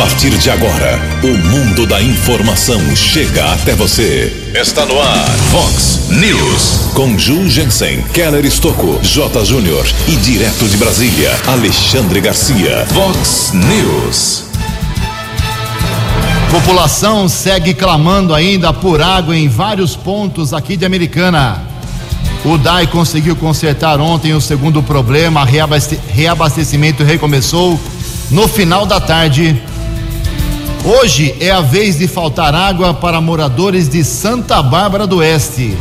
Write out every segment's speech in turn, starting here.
partir de agora, o mundo da informação chega até você. Está no ar, Fox News. Com Ju Jensen, Keller Estocco, J. Júnior e direto de Brasília, Alexandre Garcia. Fox News. População segue clamando ainda por água em vários pontos aqui de Americana. O DAI conseguiu consertar ontem o segundo problema, reabastecimento recomeçou no final da tarde. Hoje é a vez de faltar água para moradores de Santa Bárbara do Oeste.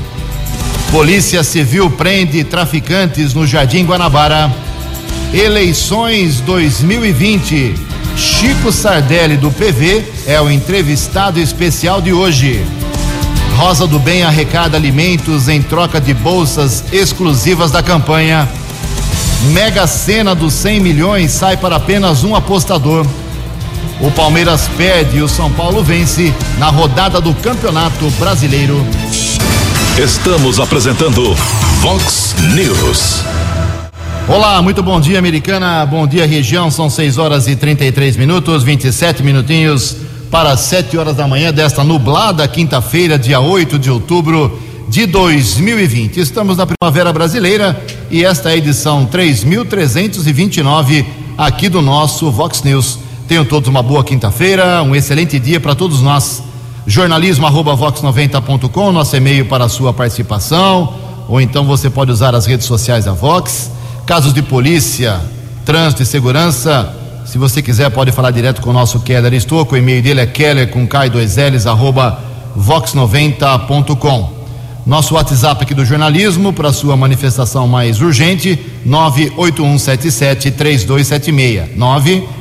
Polícia Civil prende traficantes no Jardim Guanabara. Eleições 2020. Chico Sardelli do PV é o entrevistado especial de hoje. Rosa do Bem arrecada alimentos em troca de bolsas exclusivas da campanha. Mega Sena dos 100 milhões sai para apenas um apostador. O Palmeiras perde e o São Paulo vence na rodada do Campeonato Brasileiro. Estamos apresentando Vox News. Olá, muito bom dia, americana. Bom dia, região. São 6 horas e 33 minutos, 27 minutinhos para 7 horas da manhã desta nublada quinta-feira, dia 8 de outubro de 2020. Estamos na Primavera Brasileira e esta é a edição 3329 aqui do nosso Vox News. Tenham todos uma boa quinta-feira, um excelente dia para todos nós. Jornalismo arroba vox90.com, nosso e-mail para a sua participação, ou então você pode usar as redes sociais da Vox. Casos de polícia, trânsito e segurança, se você quiser pode falar direto com o nosso Keller Estouco, o e-mail dele é keller com K2Ls arroba vox90.com. Nosso WhatsApp aqui do jornalismo para sua manifestação mais urgente, 981773276. 981773276.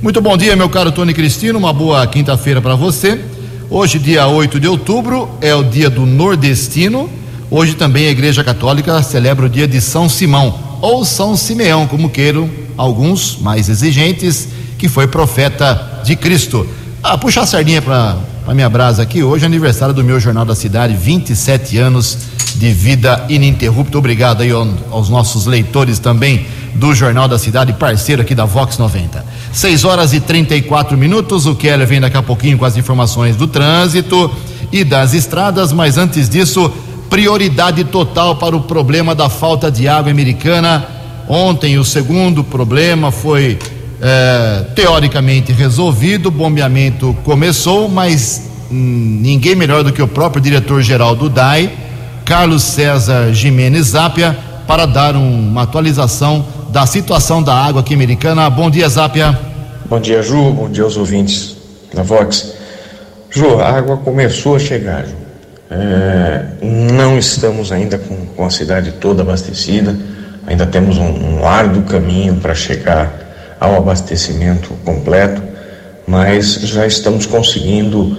Muito bom dia, meu caro Tony Cristino. Uma boa quinta-feira para você. Hoje, dia 8 de outubro, é o dia do nordestino. Hoje também a Igreja Católica celebra o dia de São Simão, ou São Simeão, como queiram alguns mais exigentes, que foi profeta de Cristo. Ah, puxa a sardinha para a minha brasa aqui. Hoje é aniversário do meu Jornal da Cidade, 27 anos de vida ininterrupta. Obrigado aí aos nossos leitores também do Jornal da Cidade, parceiro aqui da Vox 90. 6 horas e 34 minutos. O Keller vem daqui a pouquinho com as informações do trânsito e das estradas, mas antes disso, prioridade total para o problema da falta de água americana. Ontem, o segundo problema foi é, teoricamente resolvido, o bombeamento começou, mas hum, ninguém melhor do que o próprio diretor-geral do DAI, Carlos César Jimenez Zápia, para dar um, uma atualização da situação da água aqui americana. Bom dia, Zápia. Bom dia, Ju. Bom dia aos ouvintes da Vox. Ju, a água começou a chegar, Ju. É, não estamos ainda com, com, a cidade toda abastecida, ainda temos um, um árduo caminho para chegar ao abastecimento completo, mas já estamos conseguindo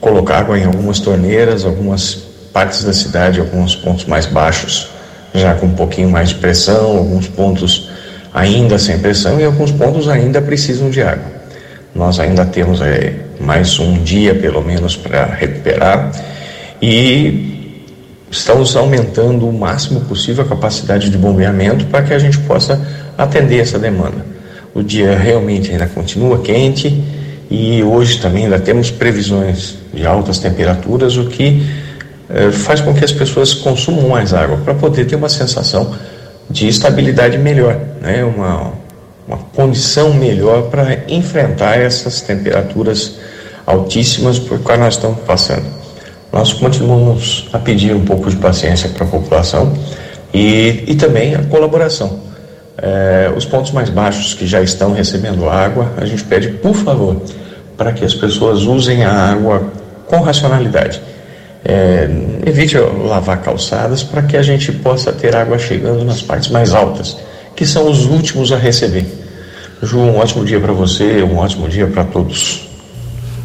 colocar água em algumas torneiras, algumas partes da cidade, alguns pontos mais baixos, já com um pouquinho mais de pressão, alguns pontos ainda sem pressão e alguns pontos ainda precisam de água. Nós ainda temos é, mais um dia pelo menos para recuperar e estamos aumentando o máximo possível a capacidade de bombeamento para que a gente possa atender essa demanda. O dia realmente ainda continua quente e hoje também ainda temos previsões de altas temperaturas, o que eh, faz com que as pessoas consumam mais água para poder ter uma sensação de estabilidade melhor, né? uma, uma condição melhor para enfrentar essas temperaturas altíssimas por quais nós estamos passando. Nós continuamos a pedir um pouco de paciência para a população e, e também a colaboração é, os pontos mais baixos que já estão recebendo água, a gente pede, por favor, para que as pessoas usem a água com racionalidade. É, evite lavar calçadas para que a gente possa ter água chegando nas partes mais altas, que são os últimos a receber. Ju, um ótimo dia para você, um ótimo dia para todos.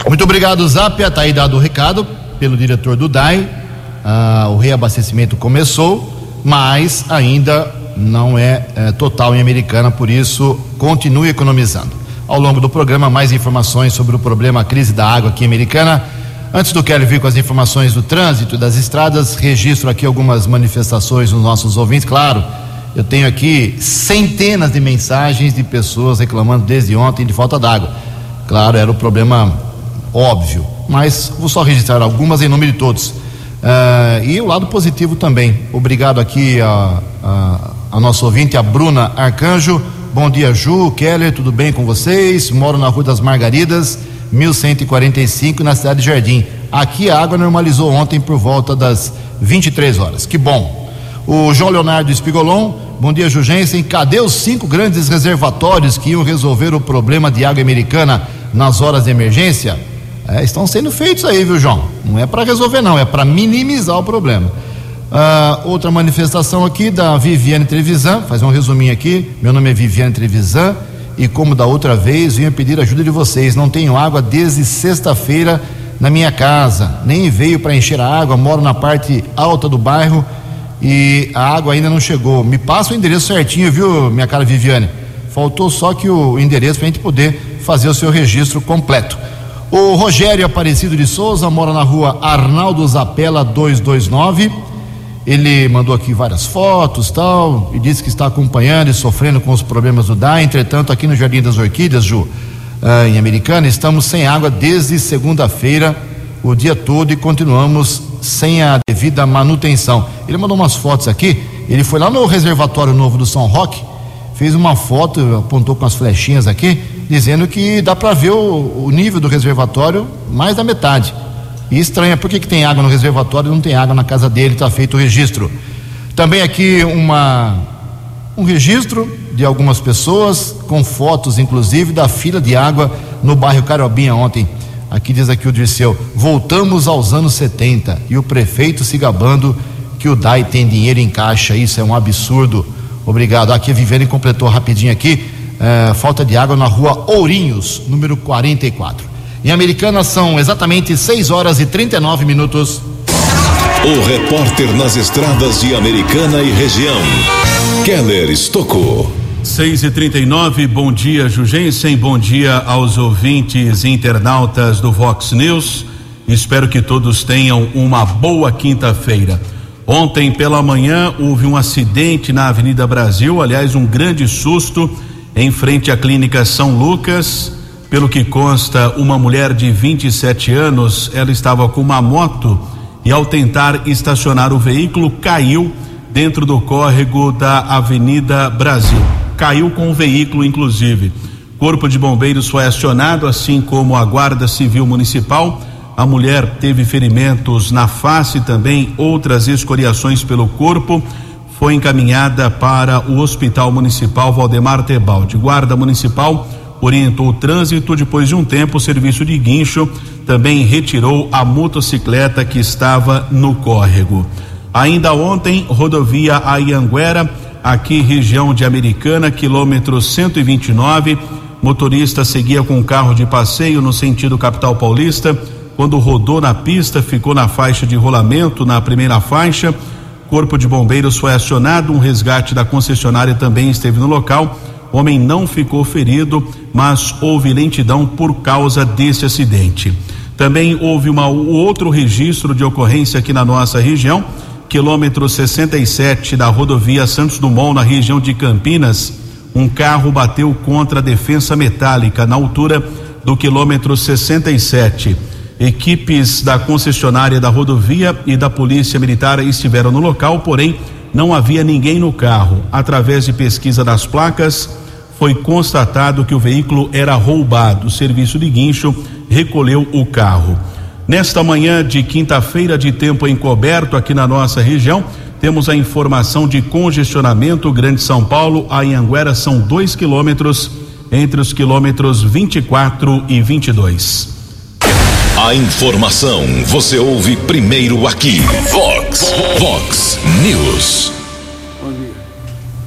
Muito obrigado, Zapia. Está aí dado o recado pelo diretor do DAI. Ah, o reabastecimento começou, mas ainda não é, é total em Americana, por isso continue economizando. Ao longo do programa, mais informações sobre o problema crise da água aqui em Americana. Antes do Kelly vir com as informações do trânsito das estradas, registro aqui algumas manifestações dos nossos ouvintes. Claro, Eu tenho aqui centenas de mensagens de pessoas reclamando desde ontem de falta d'água. Claro, era o problema óbvio, mas vou só registrar algumas em nome de todos. Uh, e o lado positivo também. Obrigado aqui a, a, a nossa ouvinte, a Bruna Arcanjo. Bom dia, Ju, Keller, tudo bem com vocês? Moro na Rua das Margaridas, 1145, na cidade de Jardim. Aqui a água normalizou ontem por volta das 23 horas. Que bom. O João Leonardo Espigolon, bom dia, Jugensen. Cadê os cinco grandes reservatórios que iam resolver o problema de água americana nas horas de emergência? É, estão sendo feitos aí, viu, João? Não é para resolver, não, é para minimizar o problema. Uh, outra manifestação aqui da Viviane Trevisan, faz um resuminho aqui. Meu nome é Viviane Trevisan e, como da outra vez, vim pedir ajuda de vocês. Não tenho água desde sexta-feira na minha casa, nem veio para encher a água. Moro na parte alta do bairro e a água ainda não chegou. Me passa o endereço certinho, viu, minha cara Viviane? Faltou só que o endereço para a gente poder fazer o seu registro completo. O Rogério Aparecido de Souza mora na rua Arnaldo Zapela 229. Ele mandou aqui várias fotos tal, e disse que está acompanhando e sofrendo com os problemas do DAI. Entretanto, aqui no Jardim das Orquídeas, Ju, uh, em Americana, estamos sem água desde segunda-feira, o dia todo, e continuamos sem a devida manutenção. Ele mandou umas fotos aqui. Ele foi lá no reservatório novo do São Roque, fez uma foto, apontou com as flechinhas aqui dizendo que dá para ver o, o, nível do reservatório mais da metade. E estranha, por que, que tem água no reservatório e não tem água na casa dele? Está feito o registro. Também aqui uma, um registro de algumas pessoas, com fotos inclusive da fila de água no bairro Carobinha ontem. Aqui diz aqui o Dirceu, voltamos aos anos 70 e o prefeito se gabando que o DAI tem dinheiro em caixa, isso é um absurdo. Obrigado. Aqui a Viviane completou rapidinho aqui é, falta de água na rua Ourinhos, número 44. Em Americana são exatamente 6 horas e 39 minutos. O repórter nas estradas de Americana e região, Keller Estocou. 6 e 39 bom dia, Jugensen, bom dia aos ouvintes e internautas do Vox News. Espero que todos tenham uma boa quinta-feira. Ontem pela manhã houve um acidente na Avenida Brasil, aliás, um grande susto em frente à clínica São Lucas. Pelo que consta, uma mulher de 27 anos, ela estava com uma moto e ao tentar estacionar o veículo caiu dentro do córrego da Avenida Brasil. Caiu com o veículo inclusive. Corpo de Bombeiros foi acionado, assim como a Guarda Civil Municipal. A mulher teve ferimentos na face também outras escoriações pelo corpo foi encaminhada para o Hospital Municipal Valdemar Tebaldi. Guarda Municipal orientou o trânsito. Depois de um tempo, o serviço de guincho também retirou a motocicleta que estava no córrego. Ainda ontem, rodovia Ayanguera, aqui região de Americana, quilômetro 129. Motorista seguia com um carro de passeio no sentido capital paulista. Quando rodou na pista, ficou na faixa de rolamento, na primeira faixa Corpo de Bombeiros foi acionado, um resgate da concessionária também esteve no local. Homem não ficou ferido, mas houve lentidão por causa desse acidente. Também houve uma, outro registro de ocorrência aqui na nossa região, quilômetro 67 da rodovia Santos Dumont, na região de Campinas. Um carro bateu contra a defensa metálica na altura do quilômetro 67. Equipes da concessionária da rodovia e da Polícia Militar estiveram no local, porém não havia ninguém no carro. Através de pesquisa das placas, foi constatado que o veículo era roubado. O serviço de guincho recolheu o carro. Nesta manhã de quinta-feira, de tempo encoberto aqui na nossa região, temos a informação de congestionamento. Grande São Paulo, a Anhanguera são dois quilômetros entre os quilômetros 24 e 22. A informação você ouve primeiro aqui. Vox, Vox News.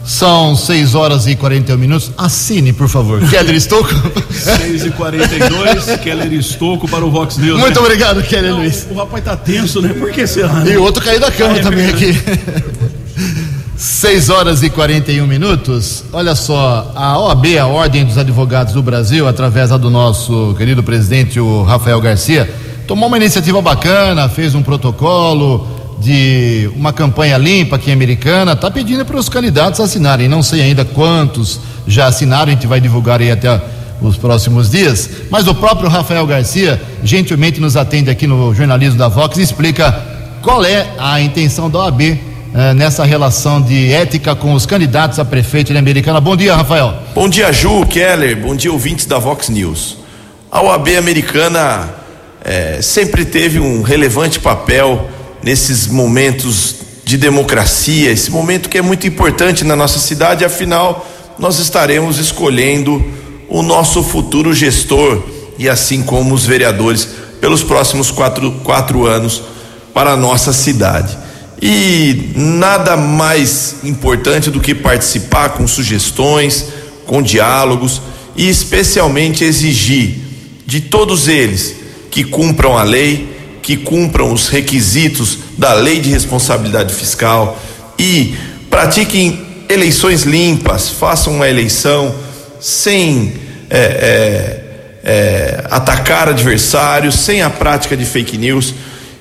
São 6 horas e 41 minutos. Assine, por favor. Keller Estouco. 6 e 42 Keller Estouco para o Vox News. Muito né? obrigado, Keller Não, Luiz. O rapaz tá tenso, né? Por que será? Né? E o outro caiu da cama ah, é também aqui. 6 horas e 41 minutos. Olha só, a OAB, a Ordem dos Advogados do Brasil, através do nosso querido presidente, o Rafael Garcia, tomou uma iniciativa bacana, fez um protocolo, de uma campanha limpa aqui americana, está pedindo para os candidatos assinarem. Não sei ainda quantos já assinaram, a gente vai divulgar aí até os próximos dias. Mas o próprio Rafael Garcia gentilmente nos atende aqui no jornalismo da Vox e explica qual é a intenção da OAB eh, nessa relação de ética com os candidatos a prefeito de Americana. Bom dia, Rafael. Bom dia, Ju, Keller. Bom dia, ouvintes da Vox News. A OAB Americana eh, sempre teve um relevante papel nesses momentos de democracia, esse momento que é muito importante na nossa cidade, afinal, nós estaremos escolhendo o nosso futuro gestor e assim como os vereadores pelos próximos quatro, quatro anos para a nossa cidade. E nada mais importante do que participar com sugestões, com diálogos e especialmente exigir de todos eles que cumpram a lei, que cumpram os requisitos da lei de responsabilidade fiscal e pratiquem eleições limpas, façam uma eleição sem é, é, é, atacar adversários, sem a prática de fake news.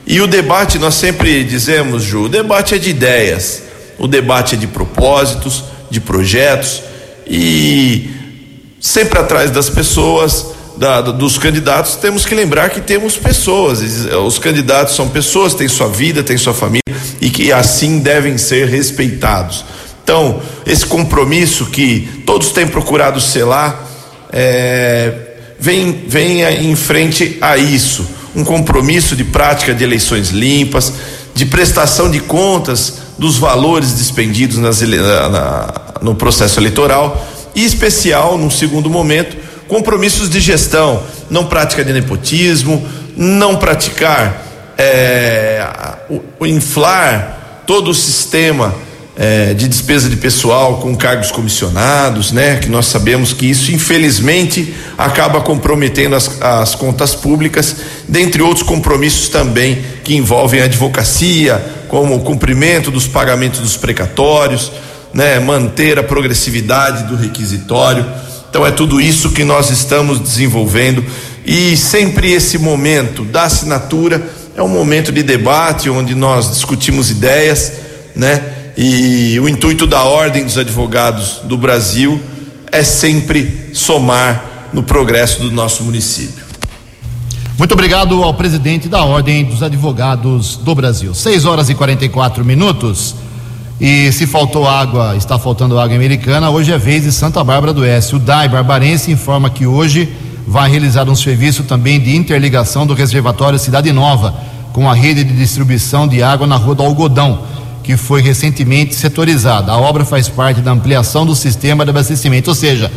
E o debate, nós sempre dizemos, Ju, o debate é de ideias, o debate é de propósitos, de projetos e sempre atrás das pessoas, da, dos candidatos, temos que lembrar que temos pessoas. Os candidatos são pessoas, têm sua vida, têm sua família e que assim devem ser respeitados. Então, esse compromisso que todos têm procurado selar, é, vem, vem em frente a isso. Um compromisso de prática de eleições limpas, de prestação de contas dos valores despendidos nas, na, no processo eleitoral e, especial, num segundo momento, compromissos de gestão, não prática de nepotismo, não praticar é, o, o inflar todo o sistema é, de despesa de pessoal com cargos comissionados, né? Que nós sabemos que isso, infelizmente, acaba comprometendo as, as contas públicas, dentre outros compromissos também que envolvem a advocacia, como o cumprimento dos pagamentos dos precatórios, né? Manter a progressividade do requisitório. Então é tudo isso que nós estamos desenvolvendo e sempre esse momento da assinatura é um momento de debate onde nós discutimos ideias, né? E o intuito da Ordem dos Advogados do Brasil é sempre somar no progresso do nosso município. Muito obrigado ao presidente da Ordem dos Advogados do Brasil. 6 horas e 44 minutos. E se faltou água, está faltando água americana, hoje é vez de Santa Bárbara do Oeste. O DAI Barbarense informa que hoje vai realizar um serviço também de interligação do reservatório Cidade Nova com a rede de distribuição de água na Rua do Algodão que foi recentemente setorizada. A obra faz parte da ampliação do sistema de abastecimento, ou seja,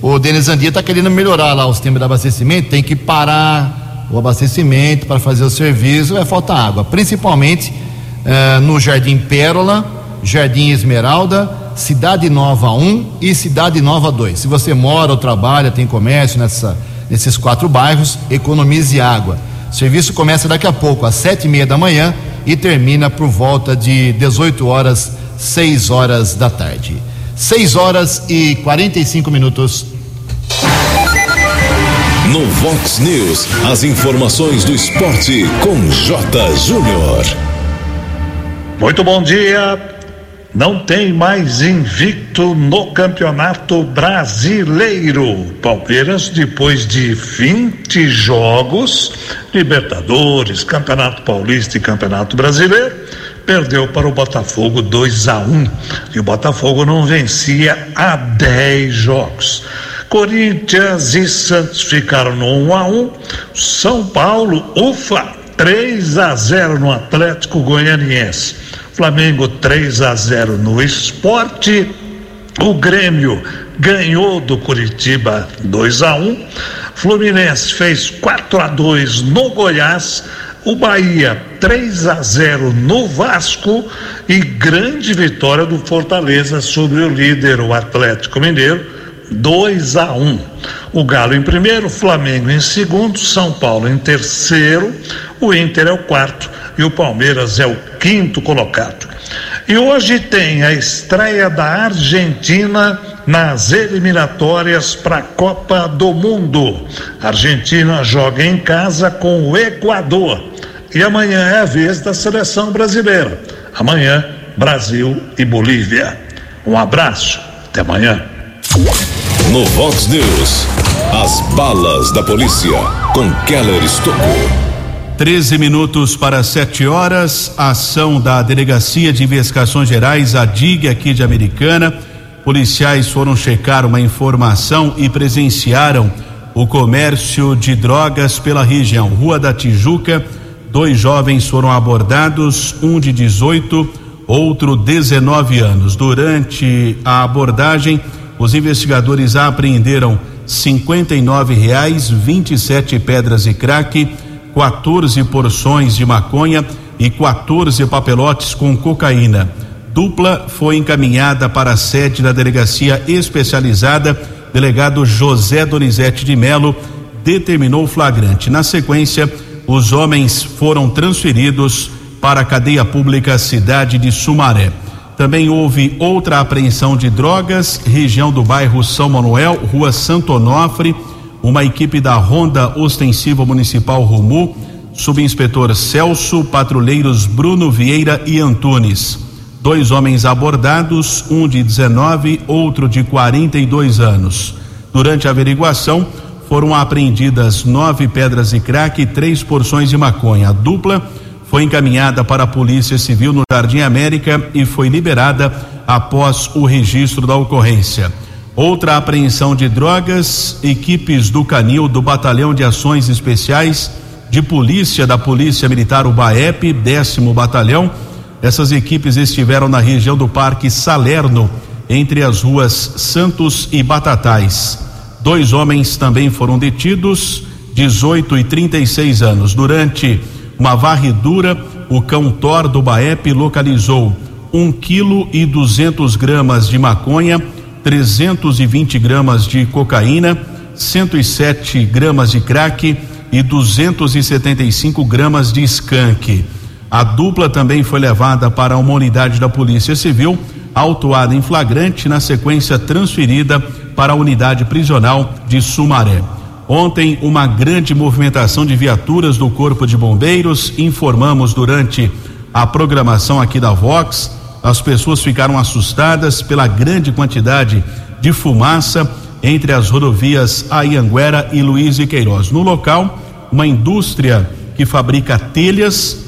o Denis Andia está querendo melhorar lá o sistema de abastecimento, tem que parar o abastecimento para fazer o serviço, vai faltar água, principalmente eh, no Jardim Pérola, Jardim Esmeralda, Cidade Nova 1 e Cidade Nova 2. Se você mora ou trabalha, tem comércio nessa, nesses quatro bairros, economize água. O serviço começa daqui a pouco, às sete e meia da manhã, e termina por volta de 18 horas, 6 horas da tarde. 6 horas e 45 minutos. No Vox News, as informações do esporte com J. Júnior. Muito bom dia não tem mais invicto no Campeonato Brasileiro. Palmeiras, depois de 20 jogos, Libertadores, Campeonato Paulista e Campeonato Brasileiro, perdeu para o Botafogo 2 a 1 e o Botafogo não vencia há 10 jogos. Corinthians e Santos ficaram no 1 a 1. São Paulo, ufa, 3 a 0 no Atlético Goianiense. Flamengo 3 a 0 no esporte. O Grêmio ganhou do Curitiba 2 a 1. Fluminense fez 4 a 2 no Goiás. O Bahia 3 a 0 no Vasco e grande vitória do Fortaleza sobre o líder, o Atlético Mineiro, 2 a 1. O Galo em primeiro, Flamengo em segundo, São Paulo em terceiro, o Inter é o quarto e o Palmeiras é o quinto colocado. E hoje tem a estreia da Argentina nas eliminatórias para a Copa do Mundo. A Argentina joga em casa com o Equador. e amanhã é a vez da seleção brasileira. Amanhã, Brasil e Bolívia. Um abraço, até amanhã. No Vox News, as balas da polícia com Keller Estocou. 13 minutos para 7 horas. Ação da Delegacia de Investigações Gerais, a DIG aqui de Americana. Policiais foram checar uma informação e presenciaram o comércio de drogas pela região. Rua da Tijuca, dois jovens foram abordados, um de 18, outro 19 anos. Durante a abordagem, os investigadores apreenderam 59 reais, 27 pedras de crack 14 porções de maconha e 14 papelotes com cocaína. Dupla foi encaminhada para a sede da delegacia especializada. Delegado José Donizete de Melo determinou o flagrante. Na sequência, os homens foram transferidos para a cadeia pública cidade de Sumaré. Também houve outra apreensão de drogas, região do bairro São Manuel, rua Santo Onofre uma equipe da Ronda Ostensiva Municipal Romu, subinspetor Celso, patrulheiros Bruno Vieira e Antunes. Dois homens abordados, um de 19, outro de 42 anos. Durante a averiguação, foram apreendidas nove pedras de crack e três porções de maconha. A dupla foi encaminhada para a Polícia Civil no Jardim América e foi liberada após o registro da ocorrência. Outra apreensão de drogas, equipes do Canil do Batalhão de Ações Especiais de Polícia da Polícia Militar UBAEP, décimo batalhão. Essas equipes estiveram na região do Parque Salerno, entre as ruas Santos e Batatais. Dois homens também foram detidos, 18 e 36 anos. Durante uma varredura, o cão Thor do Baep localizou um quilo e duzentos gramas de maconha 320 gramas de cocaína, 107 gramas de crack e 275 gramas de skunk. A dupla também foi levada para uma unidade da Polícia Civil, autuada em flagrante, na sequência transferida para a unidade prisional de Sumaré. Ontem, uma grande movimentação de viaturas do Corpo de Bombeiros, informamos durante a programação aqui da Vox as pessoas ficaram assustadas pela grande quantidade de fumaça entre as rodovias Ayanguera e Luiz e Queiroz. No local, uma indústria que fabrica telhas,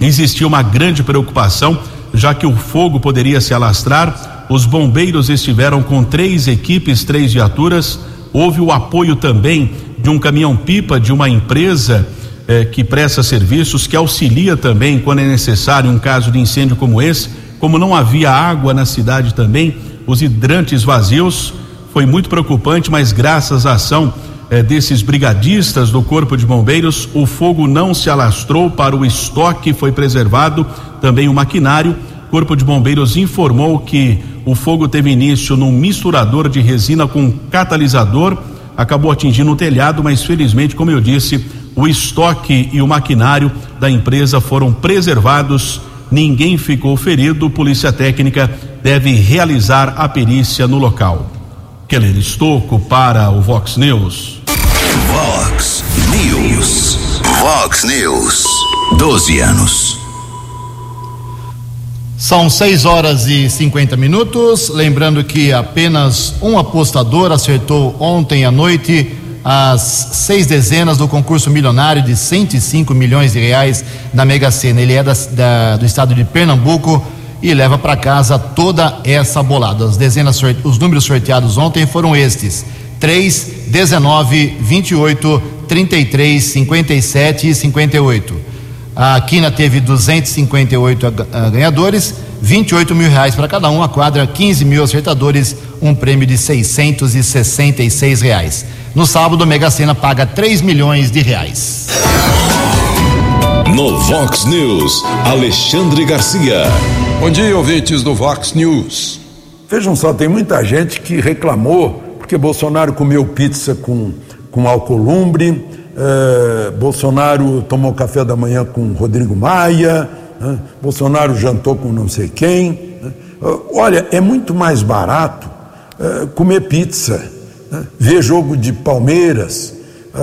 existia uma grande preocupação, já que o fogo poderia se alastrar. Os bombeiros estiveram com três equipes, três viaturas. Houve o apoio também de um caminhão-pipa de uma empresa eh, que presta serviços, que auxilia também quando é necessário um caso de incêndio como esse como não havia água na cidade também, os hidrantes vazios, foi muito preocupante, mas graças à ação eh, desses brigadistas do Corpo de Bombeiros, o fogo não se alastrou para o estoque, foi preservado também o maquinário. Corpo de Bombeiros informou que o fogo teve início num misturador de resina com catalisador, acabou atingindo o telhado, mas felizmente, como eu disse, o estoque e o maquinário da empresa foram preservados Ninguém ficou ferido. Polícia Técnica deve realizar a perícia no local. Keller Estocco para o Vox News. Vox News. Vox News. 12 anos. São 6 horas e 50 minutos. Lembrando que apenas um apostador acertou ontem à noite as seis dezenas do concurso milionário de 105 milhões de reais da Mega Sena. Ele é da, da, do estado de Pernambuco e leva para casa toda essa bolada. As dezenas, os números sorteados ontem foram estes: 3, 19, 28, 33, 57 e 58. A Quina teve 258 ganhadores, 28 mil reais para cada um. A quadra, 15 mil acertadores, um prêmio de 666 reais. No sábado, a Mega Sena paga 3 milhões de reais. No Vox News, Alexandre Garcia. Bom dia, ouvintes do Vox News. Vejam só, tem muita gente que reclamou porque Bolsonaro comeu pizza com, com alcolumbre, eh, Bolsonaro tomou café da manhã com Rodrigo Maia, né? Bolsonaro jantou com não sei quem. Né? Olha, é muito mais barato eh, comer pizza ver jogo de Palmeiras,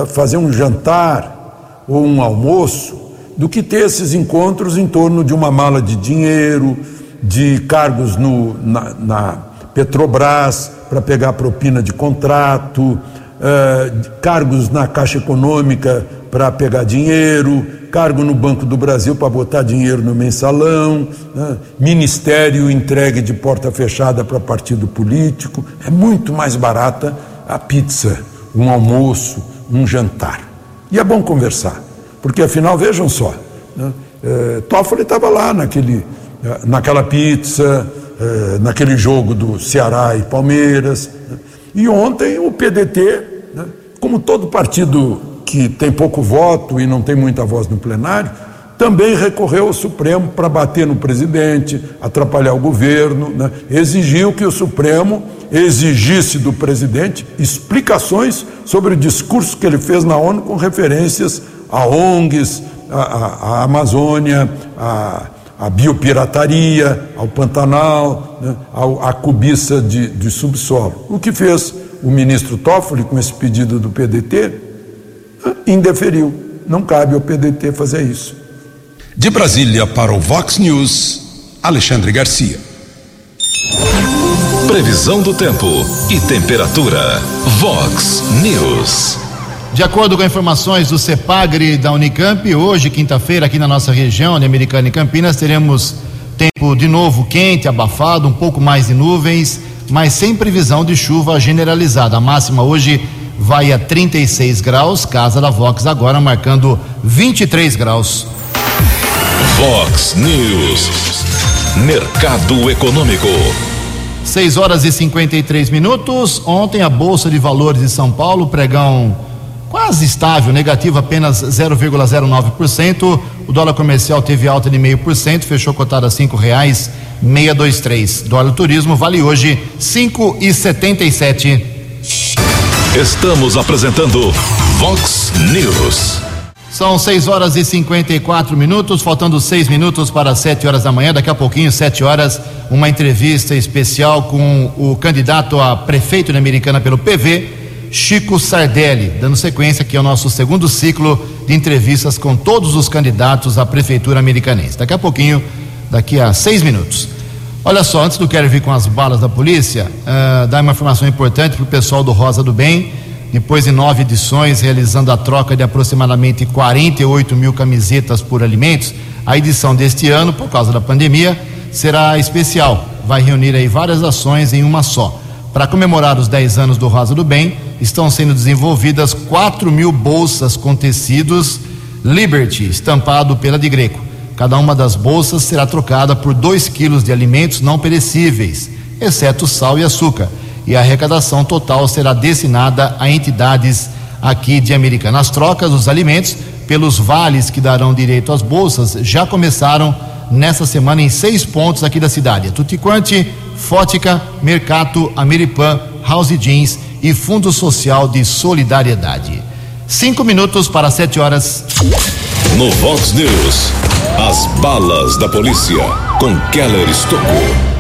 fazer um jantar ou um almoço do que ter esses encontros em torno de uma mala de dinheiro, de cargos no, na, na Petrobras para pegar propina de contrato, eh, cargos na Caixa Econômica para pegar dinheiro, cargo no Banco do Brasil para botar dinheiro no mensalão, né? ministério entregue de porta fechada para partido político. É muito mais barata a pizza, um almoço, um jantar. E é bom conversar, porque afinal, vejam só, né? é, Toffoli estava lá naquele, é, naquela pizza, é, naquele jogo do Ceará e Palmeiras. Né? E ontem o PDT, né? como todo partido que tem pouco voto e não tem muita voz no plenário, também recorreu ao Supremo para bater no presidente, atrapalhar o governo, né? exigiu que o Supremo exigisse do presidente explicações sobre o discurso que ele fez na ONU com referências a ONGs, a, a, a Amazônia, a, a, biopirataria, ao Pantanal, né? à cobiça de, de subsolo. O que fez o ministro Toffoli com esse pedido do PDT? indeferiu. Não cabe ao PDT fazer isso. De Brasília para o Vox News, Alexandre Garcia. Previsão do tempo e temperatura. Vox News. De acordo com informações do CEPAGRE da Unicamp, hoje, quinta-feira, aqui na nossa região, de Americana e Campinas, teremos tempo de novo quente, abafado, um pouco mais de nuvens, mas sem previsão de chuva generalizada. A máxima hoje vai a 36 graus, casa da Vox agora marcando 23 graus. Vox News, mercado econômico. 6 horas e 53 minutos. Ontem a Bolsa de Valores de São Paulo, pregão quase estável, negativo apenas 0,09%. O dólar comercial teve alta de meio por cento, fechou cotado a cinco reais 623. Dólar turismo vale hoje cinco e setenta e sete. Estamos apresentando Vox News. São 6 horas e 54 minutos, faltando seis minutos para 7 horas da manhã. Daqui a pouquinho, 7 horas, uma entrevista especial com o candidato a prefeito Americana pelo PV, Chico Sardelli, dando sequência aqui ao nosso segundo ciclo de entrevistas com todos os candidatos à prefeitura americanense. Daqui a pouquinho, daqui a seis minutos. Olha só, antes do Quero vir com as balas da polícia, uh, dar uma informação importante para o pessoal do Rosa do Bem. Depois de nove edições, realizando a troca de aproximadamente 48 mil camisetas por alimentos, a edição deste ano, por causa da pandemia, será especial. Vai reunir aí várias ações em uma só. Para comemorar os 10 anos do Rosa do Bem, estão sendo desenvolvidas 4 mil bolsas com tecidos Liberty, estampado pela de Greco. Cada uma das bolsas será trocada por 2 quilos de alimentos não perecíveis, exceto sal e açúcar. E a arrecadação total será destinada a entidades aqui de Americana. As trocas dos alimentos pelos vales que darão direito às bolsas já começaram nessa semana em seis pontos aqui da cidade: Tutiquante, Fótica, Mercato, Ameripan, House Jeans e Fundo Social de Solidariedade. Cinco minutos para sete horas. No Vox News, as balas da polícia com Keller Estocou.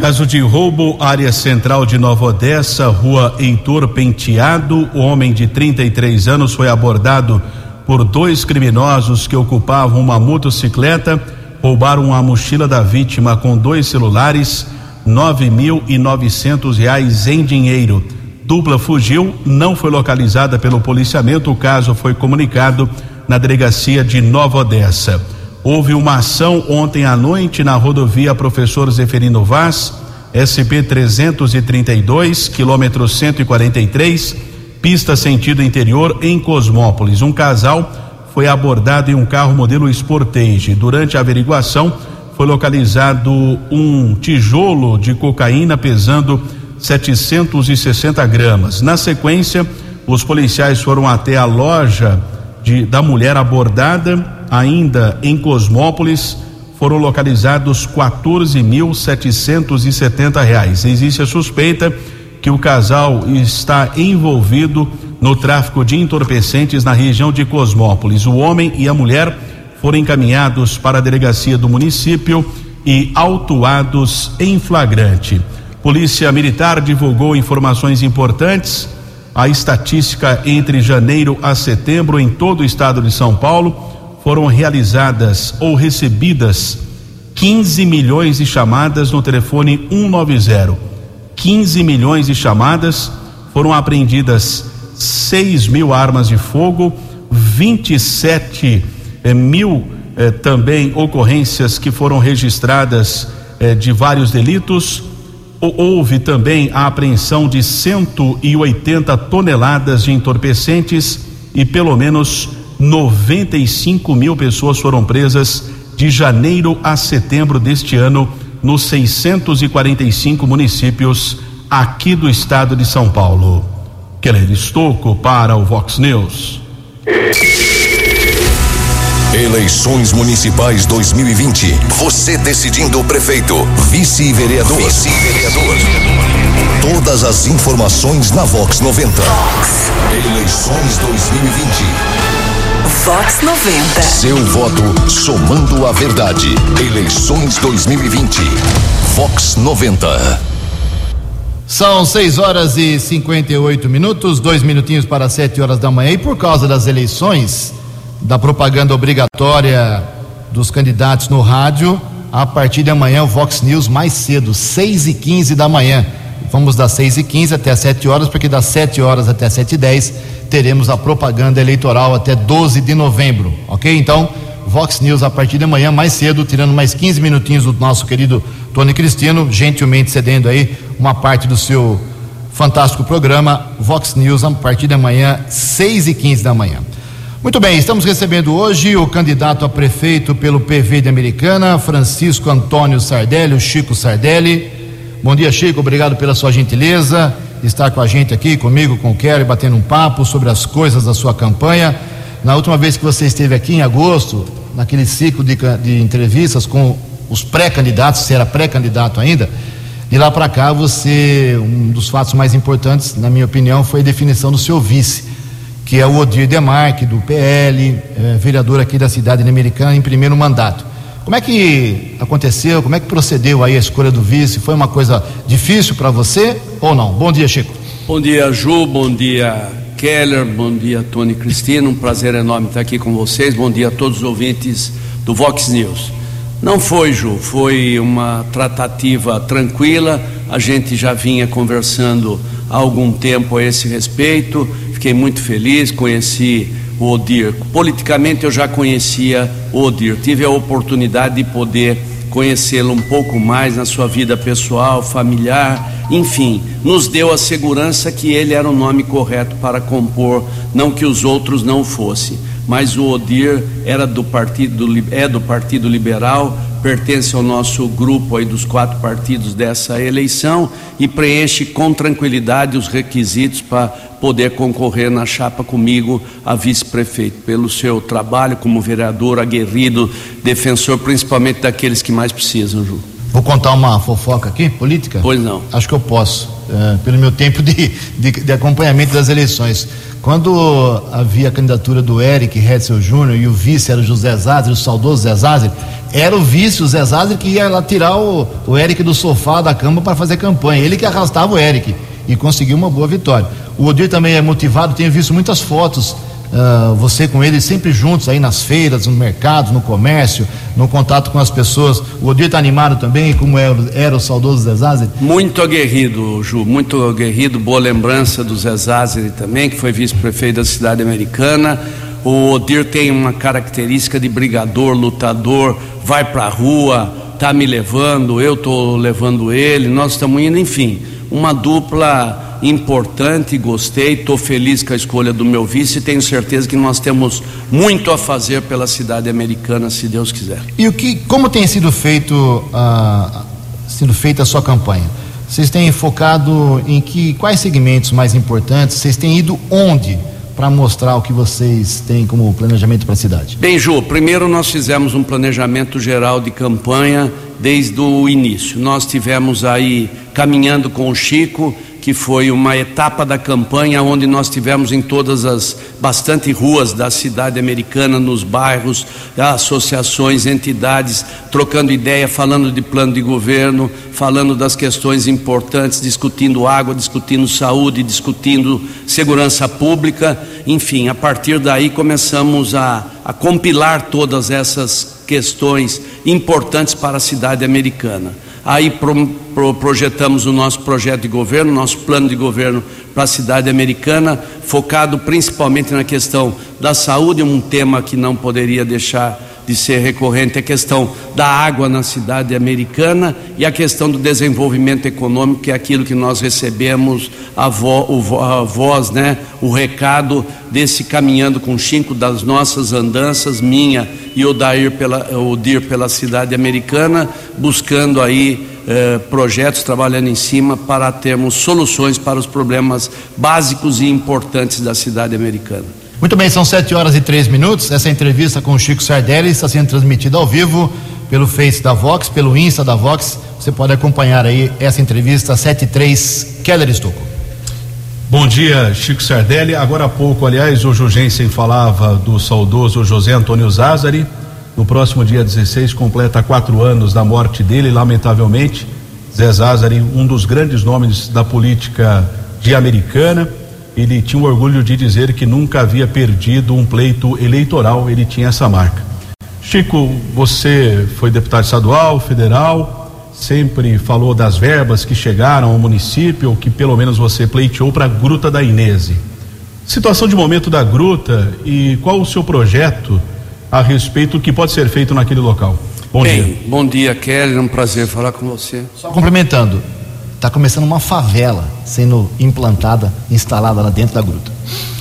Caso de roubo, área central de Nova Odessa, rua Heitor Penteado. O homem de 33 anos foi abordado por dois criminosos que ocupavam uma motocicleta, roubaram a mochila da vítima com dois celulares, nove mil e novecentos reais em dinheiro. Dupla fugiu, não foi localizada pelo policiamento. O caso foi comunicado na delegacia de Nova Odessa. Houve uma ação ontem à noite na rodovia Professor Zeferino Vaz, SP 332, quilômetro 143, pista sentido interior em Cosmópolis. Um casal foi abordado em um carro modelo Sportage. Durante a averiguação, foi localizado um tijolo de cocaína pesando 760 gramas. Na sequência, os policiais foram até a loja de, da mulher abordada, ainda em Cosmópolis, foram localizados 14.770 reais. Existe a suspeita que o casal está envolvido no tráfico de entorpecentes na região de Cosmópolis. O homem e a mulher foram encaminhados para a delegacia do município e autuados em flagrante. Polícia Militar divulgou informações importantes a estatística entre janeiro a setembro em todo o estado de São Paulo foram realizadas ou recebidas 15 milhões de chamadas no telefone 190. 15 milhões de chamadas, foram apreendidas 6 mil armas de fogo, 27 eh, mil eh, também ocorrências que foram registradas eh, de vários delitos. Houve também a apreensão de 180 toneladas de entorpecentes e pelo menos 95 mil pessoas foram presas de janeiro a setembro deste ano nos 645 municípios aqui do estado de São Paulo. Keller Estocco para o Vox News. Eleições Municipais 2020. Você decidindo o prefeito, vice-vereador. Vice-vereador. Todas as informações na Vox 90. Vox. Eleições 2020. Vox 90. Seu voto somando a verdade. Eleições 2020. Vox 90. São 6 horas e 58 minutos, dois minutinhos para 7 horas da manhã. E por causa das eleições, da propaganda obrigatória dos candidatos no rádio, a partir de amanhã o Vox News mais cedo, 6 e 15 da manhã. Vamos das 6 e 15 até 7 horas, porque das 7 horas até 7 e 10 teremos a propaganda eleitoral até 12 de novembro, ok? Então, Vox News a partir de amanhã mais cedo, tirando mais 15 minutinhos do nosso querido Tony Cristino, gentilmente cedendo aí uma parte do seu fantástico programa Vox News a partir de amanhã, 6 e 15 da manhã. Muito bem, estamos recebendo hoje o candidato a prefeito pelo PV de Americana, Francisco Antônio Sardelli, o Chico Sardelli. Bom dia, Chico, obrigado pela sua gentileza, estar com a gente aqui, comigo, com o Kelly, batendo um papo sobre as coisas da sua campanha. Na última vez que você esteve aqui, em agosto, naquele ciclo de, de entrevistas com os pré-candidatos, se era pré-candidato ainda, de lá para cá você, um dos fatos mais importantes, na minha opinião, foi a definição do seu vice que é o Odir Demarque, do PL, é, vereador aqui da cidade americana, em primeiro mandato. Como é que aconteceu? Como é que procedeu aí a escolha do vice? Foi uma coisa difícil para você ou não? Bom dia, Chico. Bom dia, Ju. Bom dia, Keller. Bom dia, Tony Cristina. Um prazer enorme estar aqui com vocês. Bom dia a todos os ouvintes do Vox News. Não foi, Ju, foi uma tratativa tranquila. A gente já vinha conversando há algum tempo a esse respeito fiquei muito feliz, conheci o Odir. Politicamente eu já conhecia o Odir, tive a oportunidade de poder conhecê-lo um pouco mais na sua vida pessoal, familiar, enfim, nos deu a segurança que ele era o nome correto para compor, não que os outros não fossem. Mas o Odir era do partido é do Partido Liberal, pertence ao nosso grupo aí dos quatro partidos dessa eleição e preenche com tranquilidade os requisitos para poder concorrer na chapa comigo a vice-prefeito, pelo seu trabalho como vereador aguerrido, defensor principalmente daqueles que mais precisam, Ju. Vou contar uma fofoca aqui, política? Pois não. Acho que eu posso, é, pelo meu tempo de, de, de, acompanhamento das eleições. Quando havia a candidatura do Eric Hetzel Júnior e o vice era o José Zazer, o saudoso Zé Zazer, era o vice, o Zé Zazer, que ia lá tirar o, o Eric do sofá da cama para fazer campanha. Ele que arrastava o Eric e conseguiu uma boa vitória. O Odir também é motivado, tenho visto muitas fotos, uh, você com ele sempre juntos aí nas feiras, no mercado, no comércio, no contato com as pessoas. O Odir está animado também, como era, é era o saudoso Zé Zazer? Muito aguerrido, Ju, muito aguerrido, boa lembrança do Zé Zazer também, que foi vice-prefeito da cidade americana o Odir tem uma característica de brigador, lutador, vai para a rua, tá me levando, eu tô levando ele, nós estamos indo, enfim, uma dupla importante, gostei, estou feliz com a escolha do meu vice e tenho certeza que nós temos muito a fazer pela cidade americana, se Deus quiser. E o que, como tem sido feito, uh, sido feita a sua campanha? Vocês têm focado em que quais segmentos mais importantes? Vocês têm ido onde? para mostrar o que vocês têm como planejamento para a cidade? Bem, Ju, primeiro nós fizemos um planejamento geral de campanha desde o início. Nós tivemos aí caminhando com o Chico que foi uma etapa da campanha onde nós tivemos em todas as bastante ruas da cidade americana, nos bairros, associações, entidades, trocando ideia, falando de plano de governo, falando das questões importantes, discutindo água, discutindo saúde, discutindo segurança pública, enfim, a partir daí começamos a, a compilar todas essas questões importantes para a cidade americana. Aí pro, pro, projetamos o nosso projeto de governo, nosso plano de governo para a cidade americana, focado principalmente na questão da saúde, um tema que não poderia deixar de ser recorrente, a questão da água na cidade americana e a questão do desenvolvimento econômico, que é aquilo que nós recebemos a, vo, a voz, né, o recado desse caminhando com Chico das nossas andanças, minha e o Dair pela, o Dir pela cidade americana, buscando aí eh, projetos, trabalhando em cima para termos soluções para os problemas básicos e importantes da cidade americana. Muito bem, são sete horas e três minutos. Essa entrevista com o Chico Sardelli está sendo transmitida ao vivo pelo Face da Vox, pelo Insta da Vox. Você pode acompanhar aí essa entrevista 73 Keller Estocco. Bom dia, Chico Sardelli. Agora há pouco, aliás, o Jugensen falava do saudoso José Antônio Zazari. No próximo dia 16, completa quatro anos da morte dele, lamentavelmente. Zé Zazari, um dos grandes nomes da política de Americana. Ele tinha o orgulho de dizer que nunca havia perdido um pleito eleitoral, ele tinha essa marca. Chico, você foi deputado estadual, federal, sempre falou das verbas que chegaram ao município, ou que pelo menos você pleiteou para a Gruta da Inese. Situação de momento da gruta e qual o seu projeto a respeito do que pode ser feito naquele local? Bom Bem, dia. Bom dia, Kelly. É um prazer falar com você. Só complementando, está começando uma favela sendo implantada, instalada lá dentro da gruta.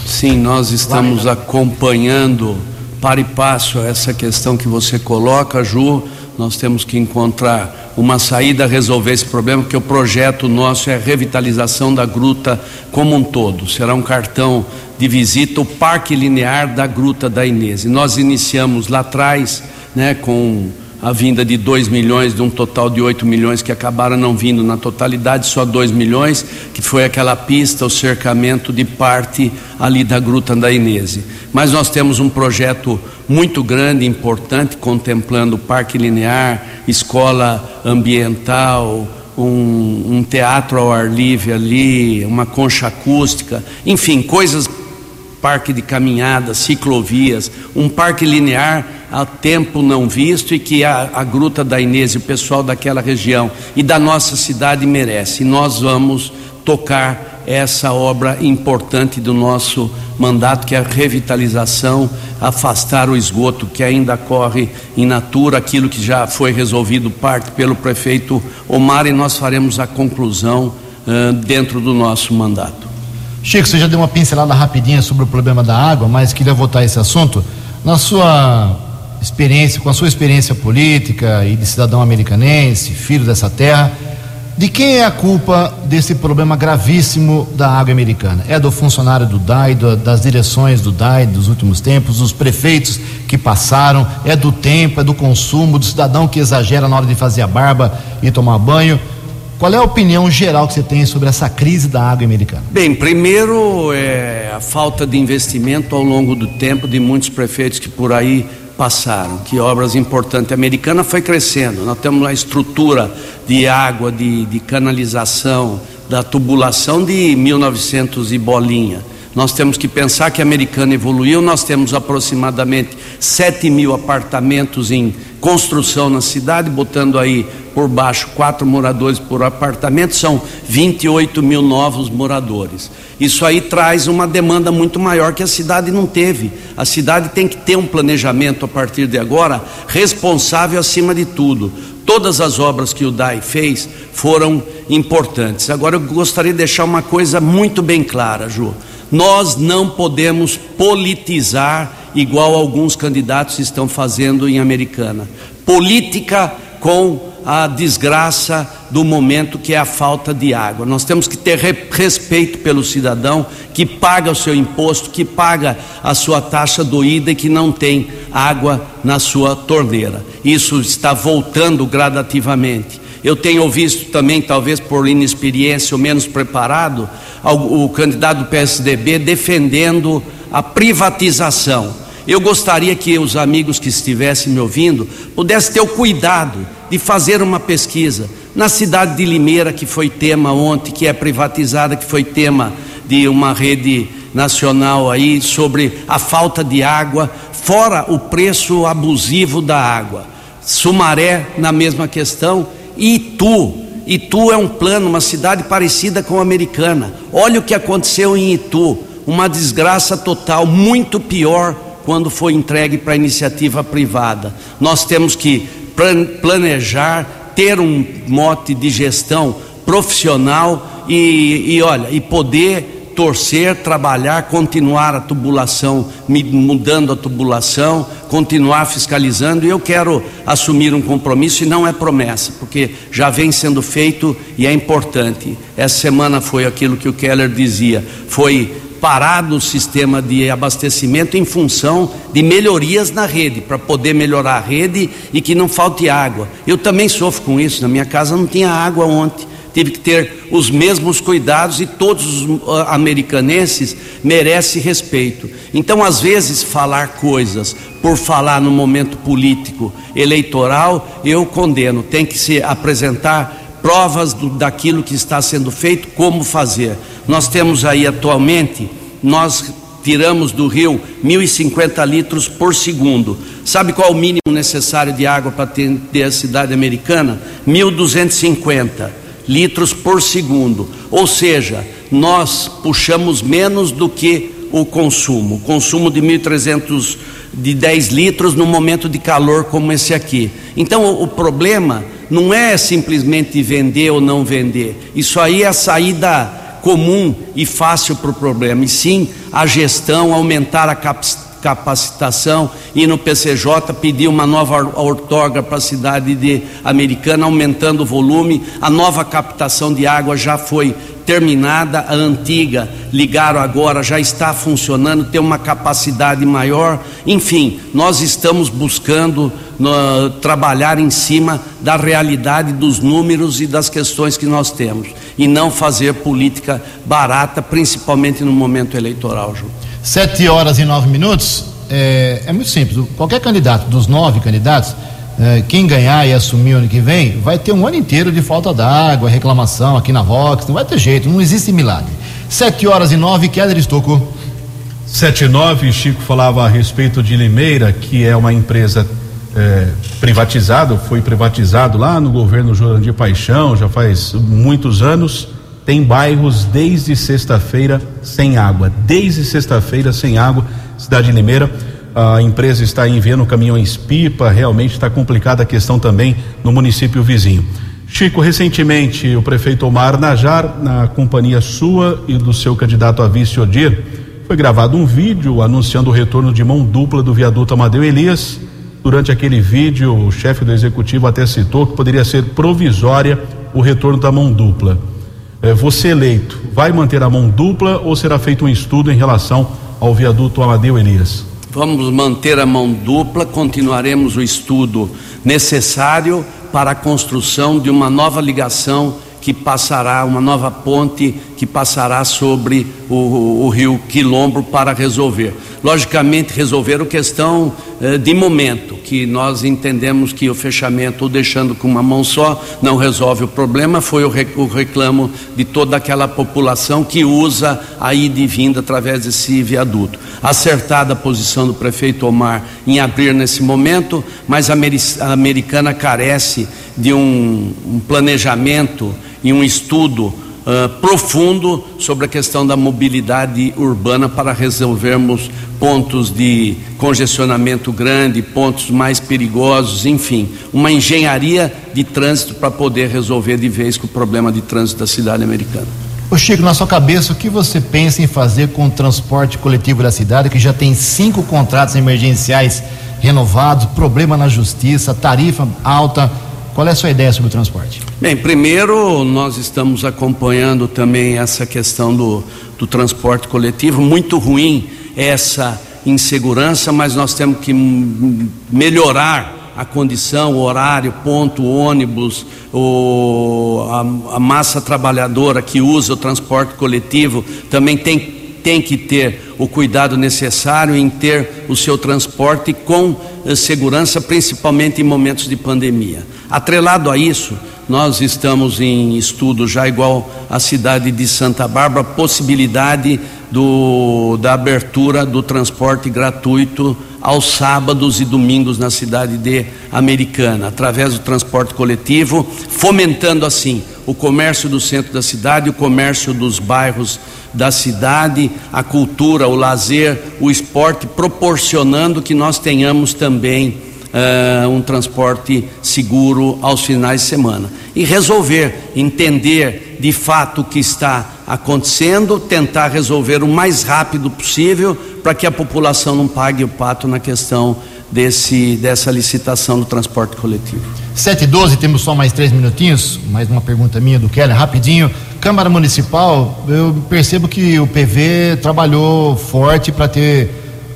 Sim, nós estamos acompanhando para e passo essa questão que você coloca, Ju. Nós temos que encontrar uma saída a resolver esse problema, porque o projeto nosso é a revitalização da gruta como um todo. Será um cartão de visita, o Parque Linear da Gruta da Inês. E nós iniciamos lá atrás, né, com a vinda de 2 milhões, de um total de 8 milhões que acabaram não vindo na totalidade, só 2 milhões, que foi aquela pista, o cercamento de parte ali da Gruta da Inês. Mas nós temos um projeto muito grande, importante, contemplando Parque Linear, escola ambiental, um, um teatro ao ar livre ali, uma concha acústica, enfim, coisas parque de caminhadas, ciclovias, um parque linear há tempo não visto e que a, a Gruta da Inês e o pessoal daquela região e da nossa cidade merece. E nós vamos tocar essa obra importante do nosso mandato, que é a revitalização, afastar o esgoto que ainda corre em natura, aquilo que já foi resolvido parte pelo prefeito Omar, e nós faremos a conclusão uh, dentro do nosso mandato. Chico, você já deu uma pincelada rapidinha sobre o problema da água, mas queria voltar a esse assunto. Na sua experiência, com a sua experiência política e de cidadão americanense, filho dessa terra, de quem é a culpa desse problema gravíssimo da água americana? É do funcionário do DAI, do, das direções do DAI dos últimos tempos, dos prefeitos que passaram, é do tempo, é do consumo, do cidadão que exagera na hora de fazer a barba e tomar banho? Qual é a opinião geral que você tem sobre essa crise da água americana? Bem, primeiro é a falta de investimento ao longo do tempo de muitos prefeitos que por aí passaram, que obras importantes. A americana foi crescendo, nós temos uma estrutura de água, de, de canalização, da tubulação de 1900 e bolinha. Nós temos que pensar que a americana evoluiu, nós temos aproximadamente 7 mil apartamentos em construção na cidade, botando aí por baixo quatro moradores por apartamento, são 28 mil novos moradores. Isso aí traz uma demanda muito maior que a cidade não teve. A cidade tem que ter um planejamento a partir de agora responsável acima de tudo. Todas as obras que o DAI fez foram importantes. Agora eu gostaria de deixar uma coisa muito bem clara, Ju. Nós não podemos politizar igual alguns candidatos estão fazendo em Americana. Política com a desgraça do momento que é a falta de água. Nós temos que ter respeito pelo cidadão que paga o seu imposto, que paga a sua taxa doída e que não tem água na sua torneira. Isso está voltando gradativamente. Eu tenho visto também, talvez por inexperiência ou menos preparado, o candidato do PSDB defendendo a privatização. Eu gostaria que os amigos que estivessem me ouvindo pudessem ter o cuidado de fazer uma pesquisa na cidade de Limeira, que foi tema ontem, que é privatizada, que foi tema de uma rede nacional aí sobre a falta de água, fora o preço abusivo da água. Sumaré na mesma questão, Itu, Itu é um plano, uma cidade parecida com a americana. Olha o que aconteceu em Itu, uma desgraça total, muito pior quando foi entregue para iniciativa privada. Nós temos que planejar, ter um mote de gestão profissional e, e olha, e poder torcer, trabalhar, continuar a tubulação, mudando a tubulação, continuar fiscalizando. E eu quero assumir um compromisso e não é promessa, porque já vem sendo feito e é importante. Essa semana foi aquilo que o Keller dizia, foi parado o sistema de abastecimento em função de melhorias na rede, para poder melhorar a rede e que não falte água. Eu também sofro com isso, na minha casa não tinha água ontem. Tive que ter os mesmos cuidados e todos os ah, americanenses merecem respeito. Então, às vezes, falar coisas por falar no momento político eleitoral, eu condeno. Tem que se apresentar provas do, daquilo que está sendo feito, como fazer. Nós temos aí atualmente, nós tiramos do rio 1.050 litros por segundo. Sabe qual é o mínimo necessário de água para atender a cidade americana? 1.250 litros por segundo. Ou seja, nós puxamos menos do que o consumo. O consumo de 1.300 de 10 litros no momento de calor como esse aqui. Então o, o problema não é simplesmente vender ou não vender. Isso aí é a saída comum e fácil para o problema, e sim a gestão, aumentar a capacitação e no PCJ pedir uma nova ortógrafa para a cidade de Americana, aumentando o volume. A nova captação de água já foi terminada, a antiga ligaram agora, já está funcionando, tem uma capacidade maior. Enfim, nós estamos buscando no, trabalhar em cima da realidade dos números e das questões que nós temos e não fazer política barata, principalmente no momento eleitoral, Ju. Sete horas e nove minutos. É, é muito simples. Qualquer candidato dos nove candidatos é, quem ganhar e assumir ano que vem, vai ter um ano inteiro de falta d'água, reclamação aqui na Vox, não vai ter jeito, não existe milagre. Sete horas e nove, Keller Estocco. Sete e nove, Chico falava a respeito de Limeira, que é uma empresa é, privatizada, foi privatizado lá no governo Jurandir Paixão, já faz muitos anos, tem bairros desde sexta-feira sem água, desde sexta-feira sem água, cidade de Limeira a empresa está enviando caminhões pipa, realmente está complicada a questão também no município vizinho. Chico, recentemente o prefeito Omar Najar, na companhia sua e do seu candidato a vice Odir, foi gravado um vídeo anunciando o retorno de mão dupla do viaduto Amadeu Elias. Durante aquele vídeo, o chefe do executivo até citou que poderia ser provisória o retorno da mão dupla. É, você eleito, vai manter a mão dupla ou será feito um estudo em relação ao viaduto Amadeu Elias? Vamos manter a mão dupla, continuaremos o estudo necessário para a construção de uma nova ligação que passará, uma nova ponte que passará sobre o, o rio Quilombo para resolver. Logicamente, resolver a questão eh, de momento, que nós entendemos que o fechamento, ou deixando com uma mão só, não resolve o problema, foi o, rec, o reclamo de toda aquela população que usa a ida e vinda através desse viaduto. Acertada a posição do prefeito Omar em abrir nesse momento, mas a americana carece de um, um planejamento e um estudo uh, profundo sobre a questão da mobilidade urbana para resolvermos pontos de congestionamento grande, pontos mais perigosos, enfim, uma engenharia de trânsito para poder resolver de vez com o problema de trânsito da cidade americana. Ô Chico, na sua cabeça, o que você pensa em fazer com o transporte coletivo da cidade, que já tem cinco contratos emergenciais renovados, problema na justiça, tarifa alta, qual é a sua ideia sobre o transporte? Bem, primeiro nós estamos acompanhando também essa questão do, do transporte coletivo, muito ruim essa insegurança, mas nós temos que melhorar a condição, o horário, ponto, ônibus, o, a, a massa trabalhadora que usa o transporte coletivo também tem tem que ter o cuidado necessário em ter o seu transporte com eh, segurança, principalmente em momentos de pandemia. Atrelado a isso, nós estamos em estudo já igual a cidade de Santa Bárbara, possibilidade do, da abertura do transporte gratuito aos sábados e domingos na cidade de Americana, através do transporte coletivo, fomentando assim o comércio do centro da cidade, o comércio dos bairros da cidade, a cultura, o lazer, o esporte, proporcionando que nós tenhamos também uh, um transporte seguro aos finais de semana. E resolver, entender de fato o que está acontecendo, tentar resolver o mais rápido possível para que a população não pague o pato na questão desse, dessa licitação do transporte coletivo. 7 e 12, temos só mais três minutinhos. Mais uma pergunta minha do Keller, rapidinho. Câmara Municipal, eu percebo que o PV trabalhou forte para ter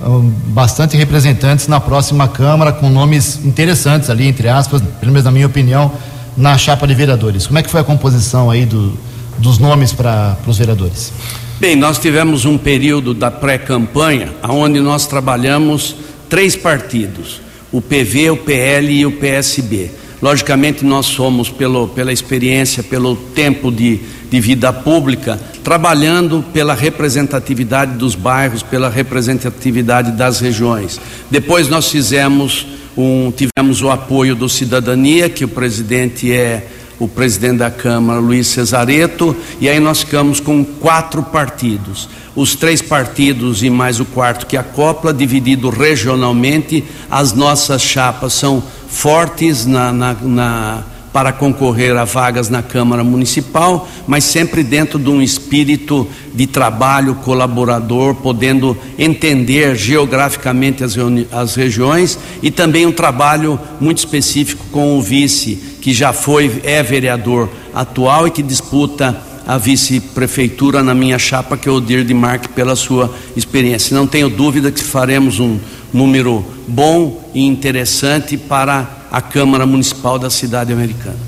um, bastante representantes na próxima Câmara, com nomes interessantes ali, entre aspas, pelo menos na minha opinião, na chapa de vereadores. Como é que foi a composição aí do, dos nomes para os vereadores? Bem, nós tivemos um período da pré-campanha, onde nós trabalhamos três partidos: o PV, o PL e o PSB. Logicamente, nós somos, pelo, pela experiência, pelo tempo de, de vida pública, trabalhando pela representatividade dos bairros, pela representatividade das regiões. Depois, nós fizemos um, tivemos o apoio do Cidadania, que o presidente é o presidente da Câmara, Luiz Cesareto, e aí nós ficamos com quatro partidos. Os três partidos e mais o quarto que acopla, dividido regionalmente, as nossas chapas são fortes na, na, na para concorrer a vagas na Câmara Municipal, mas sempre dentro de um espírito de trabalho colaborador, podendo entender geograficamente as, as regiões e também um trabalho muito específico com o vice, que já foi, é vereador atual e que disputa a vice-prefeitura na minha chapa, que é o Dir de Marque, pela sua experiência. Não tenho dúvida que faremos um número bom e interessante para a Câmara Municipal da cidade americana.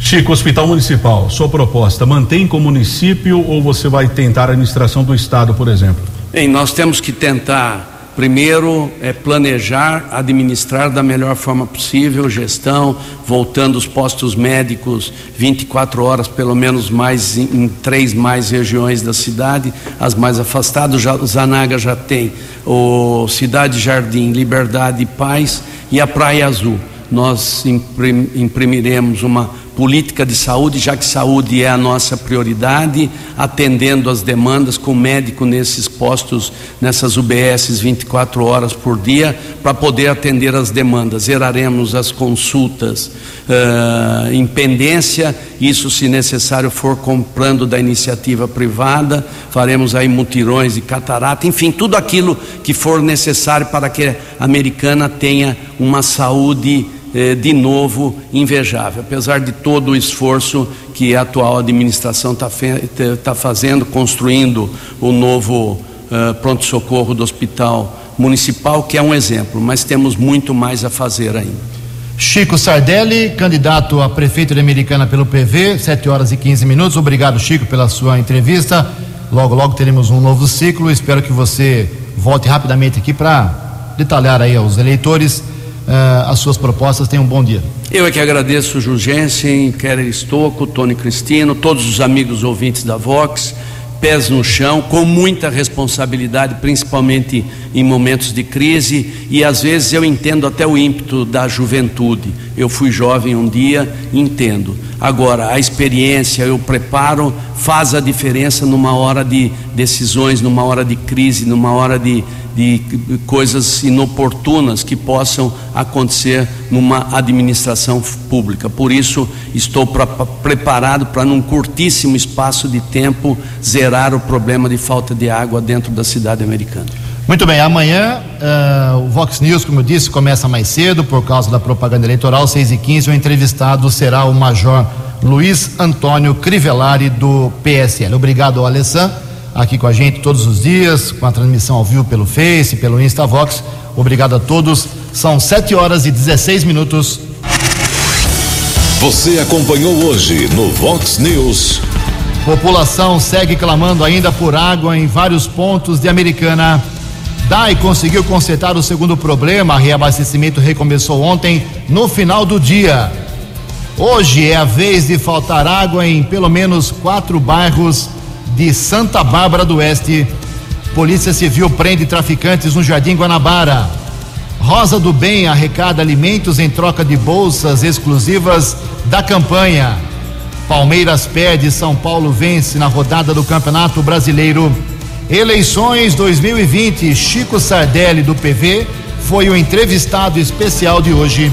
Chico, Hospital Municipal, sua proposta mantém como município ou você vai tentar a administração do Estado, por exemplo? Bem, nós temos que tentar Primeiro é planejar, administrar da melhor forma possível, gestão, voltando os postos médicos 24 horas, pelo menos mais em, três mais regiões da cidade, as mais afastadas. Já, Zanaga já tem o Cidade Jardim, Liberdade e Paz e a Praia Azul. Nós imprimiremos uma política de saúde, já que saúde é a nossa prioridade, atendendo as demandas com médico nesses postos, nessas UBSs 24 horas por dia, para poder atender as demandas. Zeraremos as consultas uh, em pendência, isso se necessário for comprando da iniciativa privada, faremos aí mutirões de catarata, enfim, tudo aquilo que for necessário para que a americana tenha uma saúde de novo invejável. Apesar de todo o esforço que a atual administração está tá fazendo, construindo o novo uh, pronto-socorro do Hospital Municipal, que é um exemplo, mas temos muito mais a fazer ainda. Chico Sardelli, candidato a prefeito de Americana pelo PV, 7 horas e 15 minutos. Obrigado, Chico, pela sua entrevista. Logo, logo teremos um novo ciclo. Espero que você volte rapidamente aqui para detalhar aí aos eleitores uh, as suas propostas. Tenha um bom dia. Eu é que agradeço Jurgensen, Keller Estocco, Tony Cristino, todos os amigos ouvintes da Vox, pés no chão, com muita responsabilidade, principalmente em momentos de crise, e às vezes eu entendo até o ímpeto da juventude. Eu fui jovem um dia, entendo. Agora, a experiência, o preparo faz a diferença numa hora de decisões, numa hora de crise, numa hora de, de coisas inoportunas que possam acontecer numa administração pública. Por isso, estou pra, preparado para, num curtíssimo espaço de tempo, zerar o problema de falta de água dentro da cidade americana. Muito bem, amanhã uh, o Vox News, como eu disse, começa mais cedo por causa da propaganda eleitoral, 6 e 15 O entrevistado será o Major Luiz Antônio Crivellari, do PSL. Obrigado, Alessandro. Aqui com a gente todos os dias, com a transmissão ao vivo pelo Face, pelo Instavox. Obrigado a todos. São 7 horas e 16 minutos. Você acompanhou hoje no Vox News. População segue clamando ainda por água em vários pontos de Americana. DAI conseguiu consertar o segundo problema. Reabastecimento recomeçou ontem, no final do dia. Hoje é a vez de faltar água em pelo menos quatro bairros de Santa Bárbara do Oeste. Polícia Civil prende traficantes no Jardim Guanabara. Rosa do Bem arrecada alimentos em troca de bolsas exclusivas da campanha. Palmeiras perde, São Paulo vence na rodada do Campeonato Brasileiro. Eleições 2020, Chico Sardelli do PV foi o entrevistado especial de hoje.